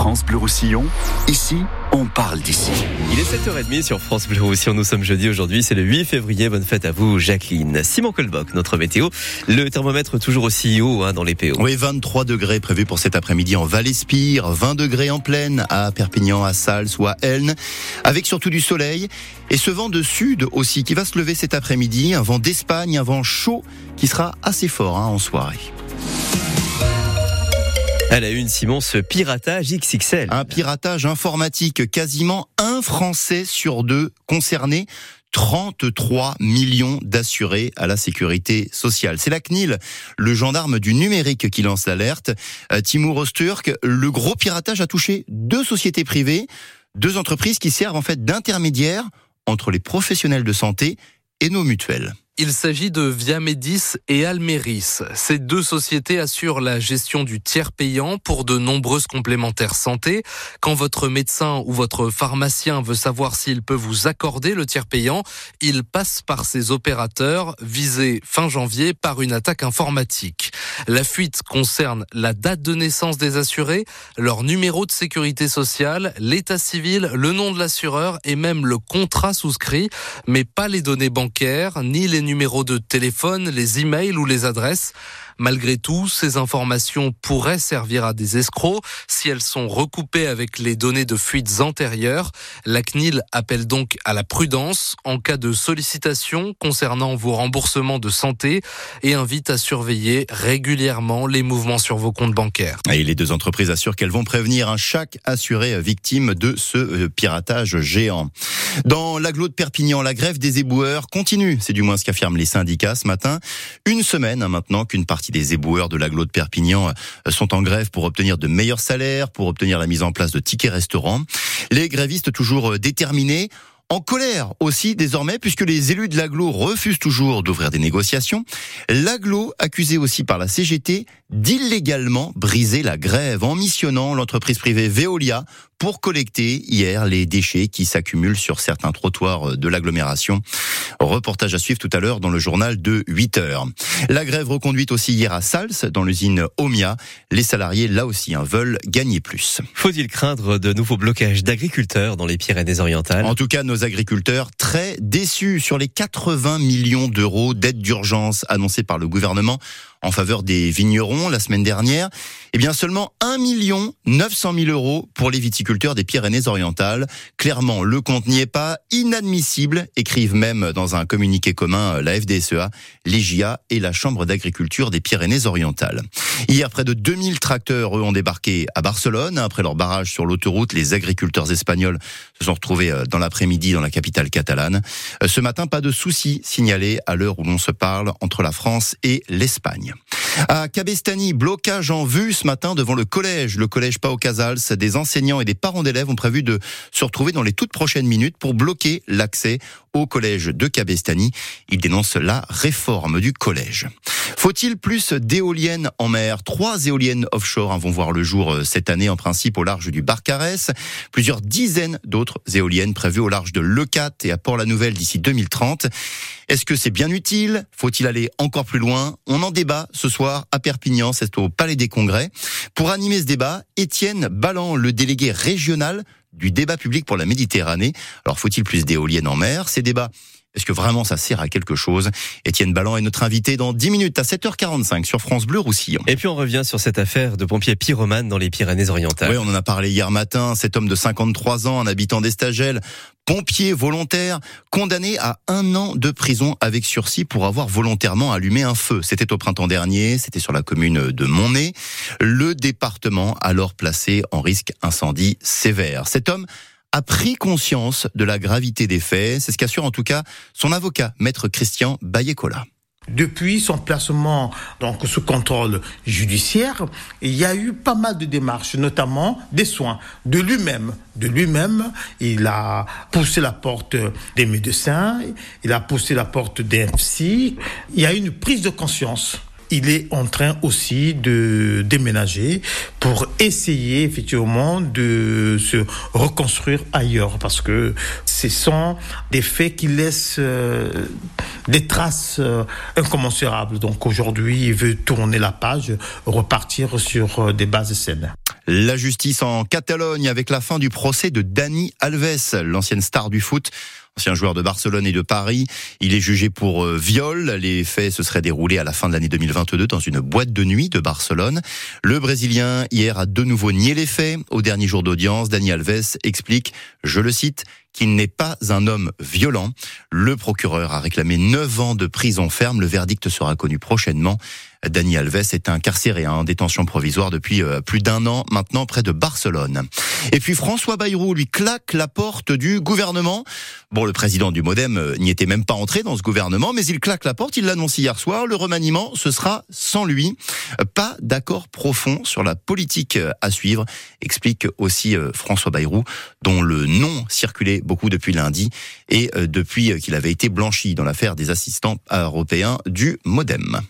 France Bleu Roussillon, ici, on parle d'ici. Il est 7h30 sur France Bleu Roussillon. Nous sommes jeudi aujourd'hui, c'est le 8 février. Bonne fête à vous, Jacqueline. Simon Colboc, notre météo. Le thermomètre toujours aussi haut hein, dans les PO. Oui, 23 degrés prévus pour cet après-midi en Val-Espire, 20 degrés en plaine à Perpignan, à Sals ou à Elne, avec surtout du soleil. Et ce vent de sud aussi qui va se lever cet après-midi, un vent d'Espagne, un vent chaud qui sera assez fort hein, en soirée. Elle a une, Simon, ce piratage XXL. Un piratage informatique, quasiment un Français sur deux concerné. 33 millions d'assurés à la sécurité sociale. C'est la CNIL, le gendarme du numérique qui lance l'alerte. Euh, Timur Osturk, le gros piratage a touché deux sociétés privées, deux entreprises qui servent en fait d'intermédiaires entre les professionnels de santé et nos mutuelles. Il s'agit de Viamedis et Almeris. Ces deux sociétés assurent la gestion du tiers payant pour de nombreuses complémentaires santé. Quand votre médecin ou votre pharmacien veut savoir s'il peut vous accorder le tiers payant, il passe par ces opérateurs visés fin janvier par une attaque informatique. La fuite concerne la date de naissance des assurés, leur numéro de sécurité sociale, l'état civil, le nom de l'assureur et même le contrat souscrit, mais pas les données bancaires ni les numéros de téléphone, les emails ou les adresses. Malgré tout, ces informations pourraient servir à des escrocs si elles sont recoupées avec les données de fuites antérieures. La CNIL appelle donc à la prudence en cas de sollicitation concernant vos remboursements de santé et invite à surveiller régulièrement les mouvements sur vos comptes bancaires. Et les deux entreprises assurent qu'elles vont prévenir chaque assuré victime de ce euh, piratage géant. Dans l'agglo de Perpignan, la grève des éboueurs continue. C'est du moins ce qu'affirment les syndicats ce matin. Une semaine hein, maintenant qu'une partie des éboueurs de l'agglo de Perpignan euh, sont en grève pour obtenir de meilleurs salaires, pour obtenir la mise en place de tickets restaurants. Les grévistes toujours euh, déterminés en colère aussi désormais puisque les élus de l'aglo refusent toujours d'ouvrir des négociations. L'aglo accusé aussi par la CGT d'illégalement briser la grève en missionnant l'entreprise privée Veolia pour collecter hier les déchets qui s'accumulent sur certains trottoirs de l'agglomération. Reportage à suivre tout à l'heure dans le journal de 8 heures. La grève reconduite aussi hier à Sals, dans l'usine Omia. Les salariés, là aussi, hein, veulent gagner plus. Faut-il craindre de nouveaux blocages d'agriculteurs dans les Pyrénées-Orientales? En tout cas, nos agriculteurs très déçus sur les 80 millions d'euros d'aide d'urgence annoncés par le gouvernement en faveur des vignerons la semaine dernière, eh bien seulement 1 million 900 000 euros pour les viticulteurs des Pyrénées-Orientales. Clairement, le compte n'y est pas inadmissible, écrivent même dans un communiqué commun euh, la FDSEA, l'EGIA et la Chambre d'agriculture des Pyrénées-Orientales. Hier, près de 2000 tracteurs, eux, ont débarqué à Barcelone. Après leur barrage sur l'autoroute, les agriculteurs espagnols se sont retrouvés euh, dans l'après-midi dans la capitale catalane. Euh, ce matin, pas de soucis signalés à l'heure où l'on se parle entre la France et l'Espagne. Украине. À Cabestany, blocage en vue ce matin devant le collège, le collège Pau Casals. Des enseignants et des parents d'élèves ont prévu de se retrouver dans les toutes prochaines minutes pour bloquer l'accès au collège de Cabestany. Ils dénoncent la réforme du collège. Faut-il plus d'éoliennes en mer? Trois éoliennes offshore hein, vont voir le jour euh, cette année en principe au large du Barcarès. Plusieurs dizaines d'autres éoliennes prévues au large de Leucate et à Port-la-Nouvelle d'ici 2030. Est-ce que c'est bien utile? Faut-il aller encore plus loin? On en débat ce soir à Perpignan, c'est au Palais des Congrès. Pour animer ce débat, Étienne Ballan, le délégué régional du débat public pour la Méditerranée. Alors faut-il plus d'éoliennes en mer? Ces débats est-ce que vraiment ça sert à quelque chose? Étienne Ballan est notre invité dans 10 minutes à 7h45 sur France Bleu Roussillon. Et puis on revient sur cette affaire de pompier pyromane dans les Pyrénées-Orientales. Oui, on en a parlé hier matin. Cet homme de 53 ans, un habitant d'Estagel, pompier volontaire, condamné à un an de prison avec sursis pour avoir volontairement allumé un feu. C'était au printemps dernier, c'était sur la commune de Montnay. Le département alors placé en risque incendie sévère. Cet homme a pris conscience de la gravité des faits. C'est ce qu'assure en tout cas son avocat, maître Christian Bayekola. Depuis son placement donc sous contrôle judiciaire, il y a eu pas mal de démarches, notamment des soins de lui-même. De lui-même, il a poussé la porte des médecins, il a poussé la porte des psy. Il y a eu une prise de conscience il est en train aussi de déménager pour essayer effectivement de se reconstruire ailleurs parce que ce sont des faits qui laissent euh, des traces euh, incommensurables. Donc aujourd'hui, il veut tourner la page, repartir sur euh, des bases saines. La justice en Catalogne avec la fin du procès de Dani Alves, l'ancienne star du foot ancien joueur de Barcelone et de Paris. Il est jugé pour euh, viol. Les faits se seraient déroulés à la fin de l'année 2022 dans une boîte de nuit de Barcelone. Le Brésilien, hier, a de nouveau nié les faits. Au dernier jour d'audience, Dani Alves explique, je le cite, qu'il n'est pas un homme violent. Le procureur a réclamé 9 ans de prison ferme. Le verdict sera connu prochainement. Dani Alves est incarcéré en détention provisoire depuis euh, plus d'un an maintenant près de Barcelone. Et puis François Bayrou lui claque la porte du gouvernement. Le président du Modem euh, n'y était même pas entré dans ce gouvernement, mais il claque la porte, il l'annonce hier soir. Le remaniement, ce sera sans lui. Pas d'accord profond sur la politique euh, à suivre, explique aussi François Bayrou, dont le nom circulait beaucoup depuis lundi et depuis qu'il avait été blanchi dans l'affaire des assistants européens du Modem.